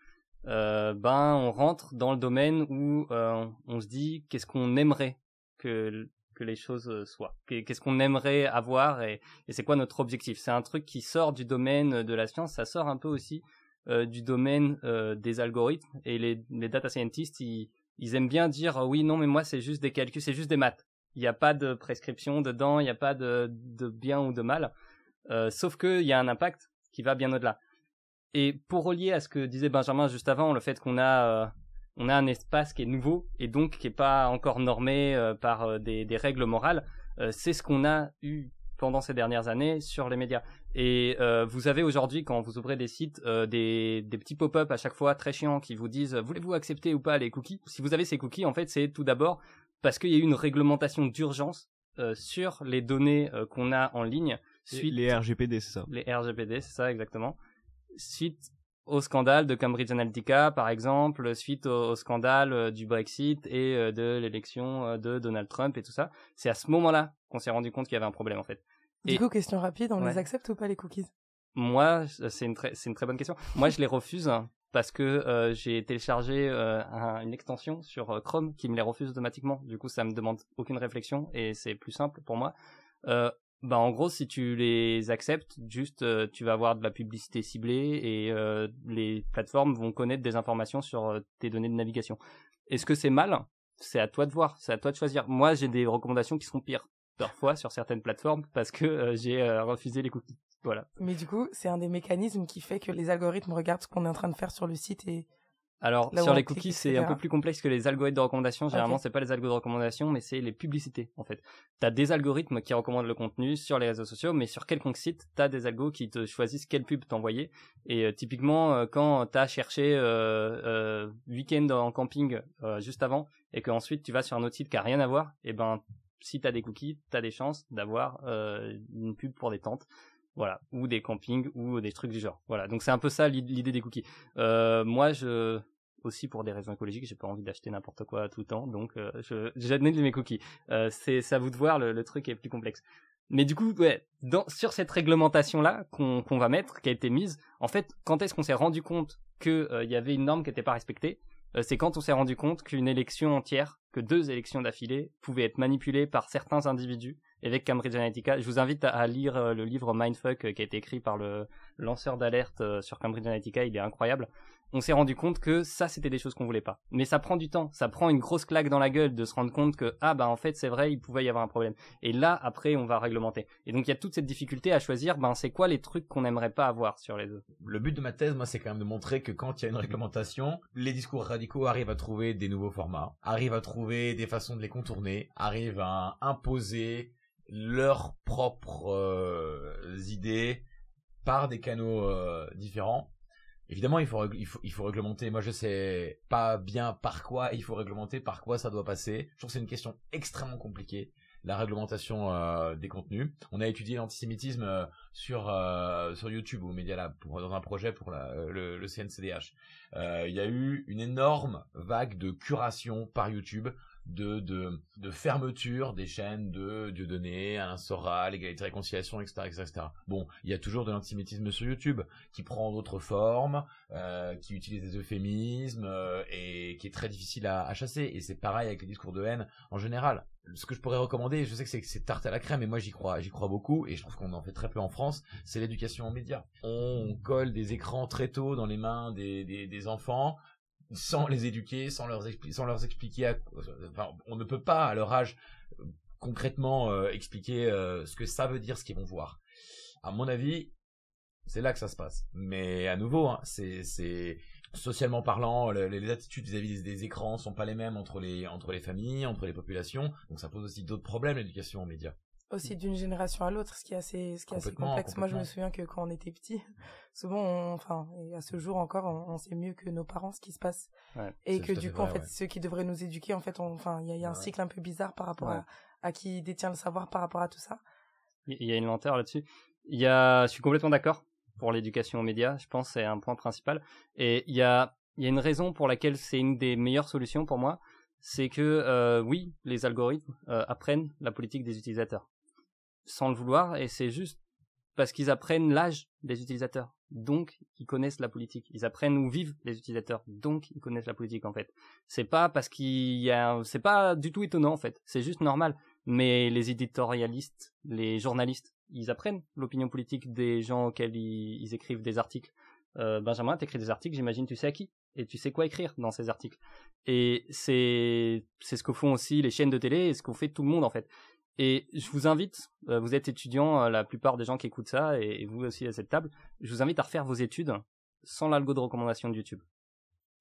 ben, on rentre dans le domaine où on se dit qu'est-ce qu'on aimerait que que les choses soient. Qu'est-ce qu'on aimerait avoir et, c'est quoi notre objectif? C'est un truc qui sort du domaine de la science. Ça sort un peu aussi euh, du domaine euh, des algorithmes et les, les data scientists ils, aiment bien dire oui non mais moi c'est juste des calculs c'est juste des maths il n'y a pas de prescription dedans il n'y a pas de, de bien ou de mal euh, sauf qu'il y a un impact qui va bien au-delà et pour relier à ce que disait Benjamin juste avant le fait qu'on a on a un espace qui est nouveau et donc qui est pas encore normé par des, des, règles morales c'est ce qu'on a eu pendant ces dernières années sur les médias. Et euh, vous avez aujourd'hui, quand vous ouvrez des sites, euh, des, des, petits pop-up à chaque fois très chiants qui vous disent voulez-vous accepter ou pas les cookies? Si vous avez ces cookies, en fait, c'est tout d'abord parce qu'il y a eu une réglementation d'urgence euh, sur les données euh, qu'on a en ligne. Suite, les RGPD, c'est ça? Les RGPD, c'est ça exactement. Suite au scandale de Cambridge Analytica, par exemple, suite au, scandale euh, du Brexit et euh, de l'élection euh, de Donald Trump et tout ça. C'est à ce moment-là qu'on s'est rendu compte qu'il y avait un problème en fait. Du coup, question rapide, on les accepte ou pas les cookies? Moi, c'est une très, c'est une très bonne question. Moi, je les refuse parce que j'ai téléchargé une extension sur Chrome qui me les refuse automatiquement. Du coup, ça me demande aucune réflexion et c'est plus simple pour moi. Bah en gros si tu les acceptes, juste euh, tu vas avoir de la publicité ciblée et euh, les plateformes vont connaître des informations sur euh, tes données de navigation. Est-ce que c'est mal? C'est à toi de voir, c'est à toi de choisir. Moi j'ai des recommandations qui sont pires parfois sur certaines plateformes parce que j'ai refusé les cookies. Voilà. Mais du coup, c'est un des mécanismes qui fait que les algorithmes regardent ce qu'on est en train de faire sur le site et alors sur les cookies, c'est un peu plus complexe que les algorithmes de recommandation. Généralement, c'est pas les algorithmes de recommandation, mais c'est les publicités en fait. T'as des algorithmes qui recommandent le contenu sur les réseaux sociaux, mais sur quelconque site, t'as des algos qui te choisissent quelle pub t'envoyer. Et euh, typiquement, euh, quand t'as cherché euh, euh, week-end en camping juste avant, et qu'ensuite tu vas sur un autre site qui a rien à voir, et eh ben si t'as des cookies, t'as des chances d'avoir une pub pour des tentes voilà. Ou des campings ou des trucs du genre. Voilà. Donc c'est un peu ça l'idée des cookies. Euh, moi je aussi pour des raisons écologiques j'ai pas envie d'acheter n'importe quoi tout le temps. Donc euh, je j'admets mes cookies. Euh, c'est à vous de voir. Le, truc est plus complexe. Mais du coup ouais dans sur cette réglementation là qu'on qu'on va mettre qui a été mise en fait quand est-ce qu'on s'est rendu compte que euh, il y avait une norme qui n'était pas respectée? Euh, c'est quand on s'est rendu compte qu'une élection entière que deux élections d'affilée pouvaient être manipulées par certains individus avec Cambridge Analytica. Je vous invite à, lire euh, le livre Mindfuck euh, qui a été écrit par le lanceur d'alerte euh, sur Cambridge Analytica, il est incroyable. On s'est rendu compte que ça c'était des choses qu'on voulait pas. Mais ça prend du temps, ça prend une grosse claque dans la gueule de se rendre compte que ah bah en fait c'est vrai, il pouvait y avoir un problème. Et là après on va réglementer. Et donc il y a toute cette difficulté à choisir ben c'est quoi les trucs qu'on n'aimerait pas avoir sur les deux. Le but de ma thèse moi c'est quand même de montrer que quand il y a une réglementation, les discours radicaux arrivent à trouver des nouveaux formats, arrivent à trouver des façons de les contourner, arrivent à imposer leurs propres euh, idées par des canaux euh, différents. Évidemment, il faut, il faut, il faut réglementer. Moi, je sais pas bien par quoi il faut réglementer, par quoi ça doit passer. Je trouve que c'est une question extrêmement compliquée, la réglementation euh, des contenus. On a étudié l'antisémitisme euh, sur euh, sur YouTube ou Media Lab pour, dans un projet pour la, euh, le, le CNCDH. Euh, Il y a eu une énorme vague de curation par YouTube de, de, fermeture des chaînes de Dieudonné, Alain Soral, Égalité et Réconciliation, etc., etc., etc. Bon, il y a toujours de l'antisémitisme sur YouTube qui prend d'autres formes, euh, qui utilise des euphémismes euh, et qui est très difficile à, chasser. Et c'est pareil avec les discours de haine en général. Ce que je pourrais recommander, je sais que c'est tarte à la crème, mais moi j'y crois, j'y crois beaucoup et je trouve qu'on en fait très peu en France. C'est l'éducation aux médias. On colle des écrans très tôt dans les mains des enfants sans les éduquer, sans leur, sans leur expliquer, enfin, on ne peut pas à leur âge euh, concrètement euh, expliquer euh, ce que ça veut dire ce qu'ils vont voir. À mon avis, c'est là que ça se passe. Mais à nouveau, hein, c'est, socialement parlant, le- les, attitudes vis-à-vis des, des écrans sont pas les mêmes entre les entre les familles, entre les populations. Donc ça pose aussi d'autres problèmes l'éducation aux médias. Aussi d'une génération à l'autre, ce qui est assez, ce qui est assez complexe. Moi, je me souviens que quand on était petit, (laughs) souvent, on- enfin, et à ce jour encore, on, on sait mieux que nos parents ce qui se passe. Ouais, et que du coup, en fait, ouais. ceux qui devraient nous éduquer, en fait, on- enfin, il y a, il y a un Ouais. cycle un peu bizarre par rapport Ouais. à, à qui détient le savoir par rapport à tout ça. Il y a une lenteur là-dessus. Il y a, je suis complètement d'accord pour l'éducation aux médias. Je pense que c'est un point principal. Et il y a, il y a une raison pour laquelle c'est une des meilleures solutions pour moi. C'est que, euh, oui, les algorithmes euh, apprennent la politique des utilisateurs. Sans le vouloir. Et c'est juste parce qu'ils apprennent l'âge des utilisateurs. Donc, ils connaissent la politique. Ils apprennent où vivent les utilisateurs. Donc, ils connaissent la politique, en fait. C'est pas parce qu'il y a, c'est pas du tout étonnant, en fait. C'est juste normal mais les éditorialistes, les journalistes, ils apprennent l'opinion politique des gens auxquels ils, écrivent des articles. Euh, Benjamin, t'écris des articles, j'imagine, tu sais à qui? Et tu sais quoi écrire dans ces articles. Et c'est c'est ce que font aussi les chaînes de télé et ce qu'on fait tout le monde en fait. Et je vous invite, euh, vous êtes étudiants, euh, la plupart des gens qui écoutent ça et, vous aussi à cette table, je vous invite à refaire vos études sans l'algo de recommandation de YouTube.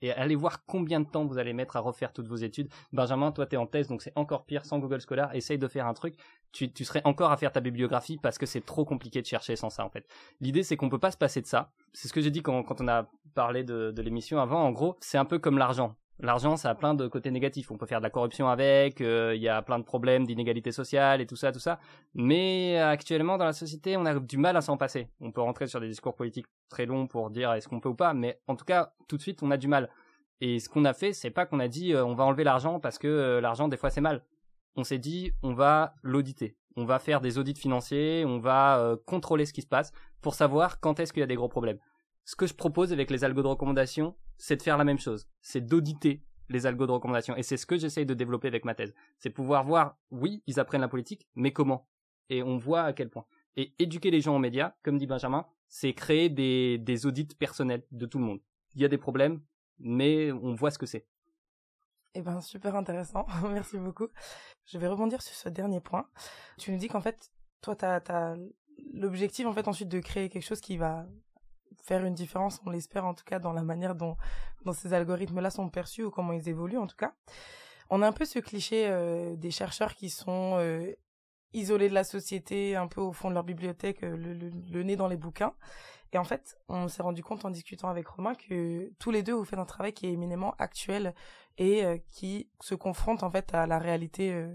Et allez voir combien de temps vous allez mettre à refaire toutes vos études. Benjamin, toi, t'es en thèse, donc c'est encore pire sans Google Scholar. Essaye de faire un truc. Tu, tu serais encore à faire ta bibliographie parce que c'est trop compliqué de chercher sans ça, en fait. L'idée, c'est qu'on peut pas se passer de ça. C'est ce que j'ai dit quand, quand on a parlé de, de l'émission avant. En gros, c'est un peu comme l'argent. L'argent, ça a plein de côtés négatifs. On peut faire de la corruption avec, euh, il y a plein de problèmes d'inégalité sociale et tout ça, tout ça. Mais actuellement, dans la société, on a du mal à s'en passer. On peut rentrer sur des discours politiques très longs pour dire est-ce qu'on peut ou pas, mais en tout cas, tout de suite, on a du mal. Et ce qu'on a fait, c'est pas qu'on a dit euh, on va enlever l'argent parce que euh, l'argent des fois c'est mal. On s'est dit on va l'auditer, on va faire des audits financiers, on va contrôler ce qui se passe pour savoir quand est-ce qu'il y a des gros problèmes. Ce que je propose avec les algos de recommandation, c'est de faire la même chose, c'est d'auditer les algos de recommandation et c'est ce que j'essaye de développer avec ma thèse. C'est pouvoir voir oui, ils apprennent la politique, mais comment? Et on voit à quel point. Et éduquer les gens aux médias, comme dit Benjamin, c'est créer des, audits personnels de tout le monde. Il y a des problèmes, mais on voit ce que c'est. Eh ben, super intéressant. (laughs) Merci beaucoup. Je vais rebondir sur ce dernier point. Tu nous dis qu'en fait, toi, t'as, as l'objectif, en fait, ensuite de créer quelque chose qui va faire une différence, on l'espère, en tout cas, dans la manière dont, dont ces algorithmes-là sont perçus ou comment ils évoluent, en tout cas. On a un peu ce cliché euh, des chercheurs qui sont euh, isolés de la société, un peu au fond de leur bibliothèque, euh, le, le, nez dans les bouquins. Et en fait, on s'est rendu compte en discutant avec Romain que tous les deux, vous faites un travail qui est éminemment actuel et qui se confronte en fait à la réalité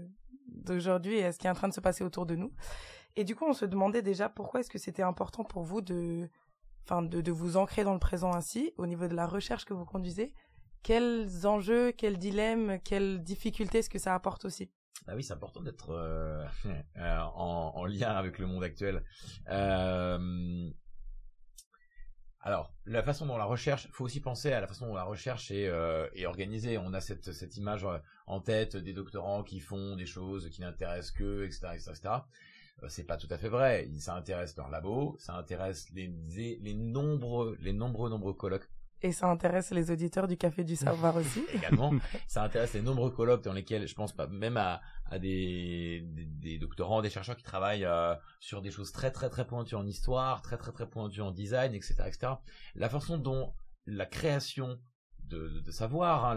d'aujourd'hui et à ce qui est en train de se passer autour de nous. Et du coup, on se demandait déjà pourquoi est-ce que c'était important pour vous de, enfin, de, de vous ancrer dans le présent ainsi, au niveau de la recherche que vous conduisez. Quels enjeux, quels dilemmes, quelles difficultés est-ce que ça apporte aussi? Ah oui, c'est important d'être euh, (laughs) euh, en, en, lien avec le monde actuel. Euh, alors, la façon dont la recherche, faut aussi penser à la façon dont la recherche est, est organisée. On a cette, cette image en tête des doctorants qui font des choses qui n'intéressent qu'eux, etc., etc., etc. C'est pas tout à fait vrai. Ça intéresse leur labo, ça intéresse les, les nombreux, les nombreux, nombreux colloques et ça intéresse les auditeurs du Café du Savoir (laughs) aussi. Également. (laughs) ça intéresse les nombreux colloques dans lesquels, je pense pas, même à, à des, des, des, doctorants, des chercheurs qui travaillent euh, sur des choses très très très pointues en histoire, très très très pointues en design, etc., etc. La façon dont la création de, de, de savoir, hein,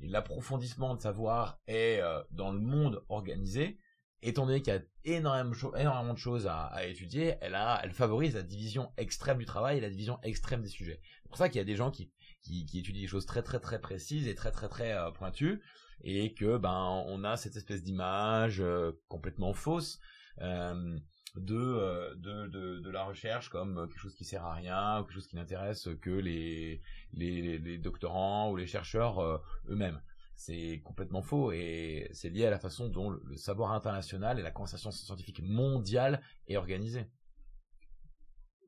l'approfondissement la, la, de savoir est euh, dans le monde organisé étant donné qu'il y a énormément, de choses à, étudier, elle favorise la division extrême du travail et la division extrême des sujets. C'est pour ça qu'il y a des gens qui, étudient des choses très très très précises et très très très euh, pointues et que ben on a cette espèce d'image euh, complètement fausse euh, de, la recherche comme quelque chose qui sert à rien ou quelque chose qui n'intéresse que les doctorants ou les chercheurs eux-mêmes c'est complètement faux et c'est lié à la façon dont le, savoir international et la conversation scientifique mondiale est organisée.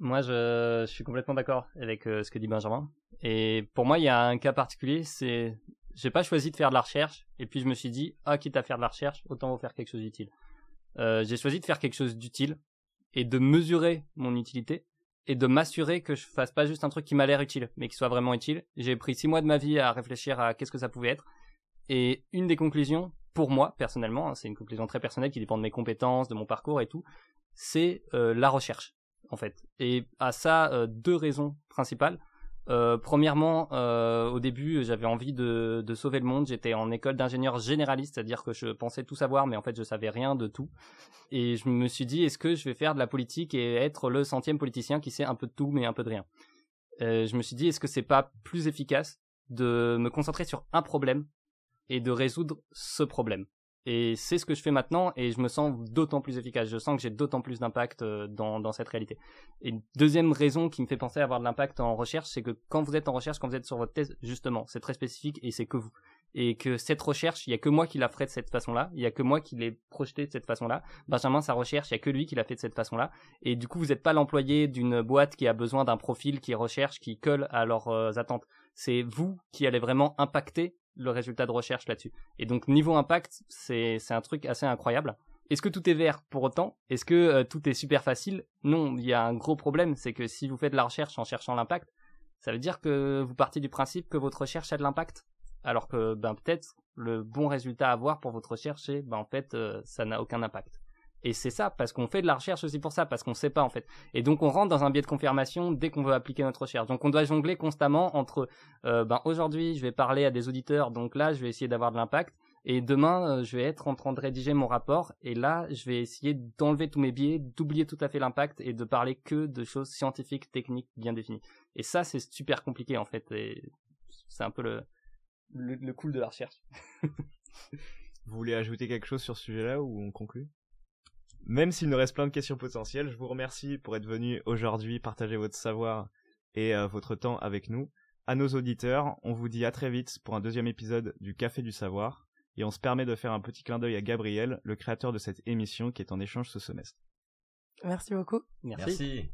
Moi, je, suis complètement d'accord avec euh, ce que dit Benjamin. Et pour moi, il y a un cas particulier, c'est j'ai pas choisi de faire de la recherche et puis je me suis dit ah quitte à faire de la recherche, autant faire quelque chose d'utile. Euh, j'ai choisi de faire quelque chose d'utile et de mesurer mon utilité et de m'assurer que je fasse pas juste un truc qui m'a l'air utile, mais qui soit vraiment utile. J'ai pris six mois de ma vie à réfléchir à qu'est-ce que ça pouvait être et une des conclusions, pour moi personnellement, hein, c'est une conclusion très personnelle qui dépend de mes compétences, de mon parcours et tout, c'est euh, la recherche en fait. Et à ça, euh, deux raisons principales. Euh, premièrement, au début, j'avais envie de, de, sauver le monde. J'étais en école d'ingénieur généraliste, c'est-à-dire que je pensais tout savoir, mais en fait, je savais rien de tout. Et je me suis dit, est-ce que je vais faire de la politique et être le centième politicien qui sait un peu de tout, mais un peu de rien? Je me suis dit, est-ce que c'est pas plus efficace de me concentrer sur un problème et de résoudre ce problème. Et c'est ce que je fais maintenant et je me sens d'autant plus efficace. Je sens que j'ai d'autant plus d'impact euh, dans, cette réalité. Et une deuxième raison qui me fait penser à avoir de l'impact en recherche, c'est que quand vous êtes en recherche, quand vous êtes sur votre thèse, justement, c'est très spécifique et c'est que vous. Et que cette recherche, il y a que moi qui la ferai de cette façon-là. Il y a que moi qui l'ai projeté de cette façon-là. Benjamin, sa recherche, il y a que lui qui l'a fait de cette façon-là. Et du coup, vous n'êtes pas l'employé d'une boîte qui a besoin d'un profil qui recherche, qui colle à leurs euh, attentes. C'est vous qui allez vraiment impacter le résultat de recherche là-dessus. Et donc niveau impact, c'est un truc assez incroyable. Est-ce que tout est vert pour autant? Est-ce que euh, tout est super facile? Non, il y a un gros problème, c'est que si vous faites de la recherche en cherchant l'impact, ça veut dire que vous partez du principe que votre recherche a de l'impact, alors que ben peut-être le bon résultat à avoir pour votre recherche, c'est ben en fait euh, ça n'a aucun impact. Et c'est ça, parce qu'on fait de la recherche aussi pour ça, parce qu'on ne sait pas en fait. Et donc on rentre dans un biais de confirmation dès qu'on veut appliquer notre recherche. Donc on doit jongler constamment entre, euh, ben aujourd'hui je vais parler à des auditeurs, donc là je vais essayer d'avoir de l'impact. Et demain, euh, je vais être en train de rédiger mon rapport, et là, je vais essayer d'enlever tous mes biais, d'oublier tout à fait l'impact, et de parler que de choses scientifiques, techniques, bien définies. Et ça, c'est super compliqué, en fait, et c'est un peu le, le, le cool de la recherche. (laughs) Vous voulez ajouter quelque chose sur ce sujet-là, ou on conclut? Même s'il nous reste plein de questions potentielles, je vous remercie pour être venu aujourd'hui partager votre savoir et euh, votre temps avec nous. À nos auditeurs, on vous dit à très vite pour un deuxième épisode du Café du Savoir. Et on se permet de faire un petit clin d'œil à Gabriel, le créateur de cette émission qui est en échange ce semestre. Merci beaucoup. Merci.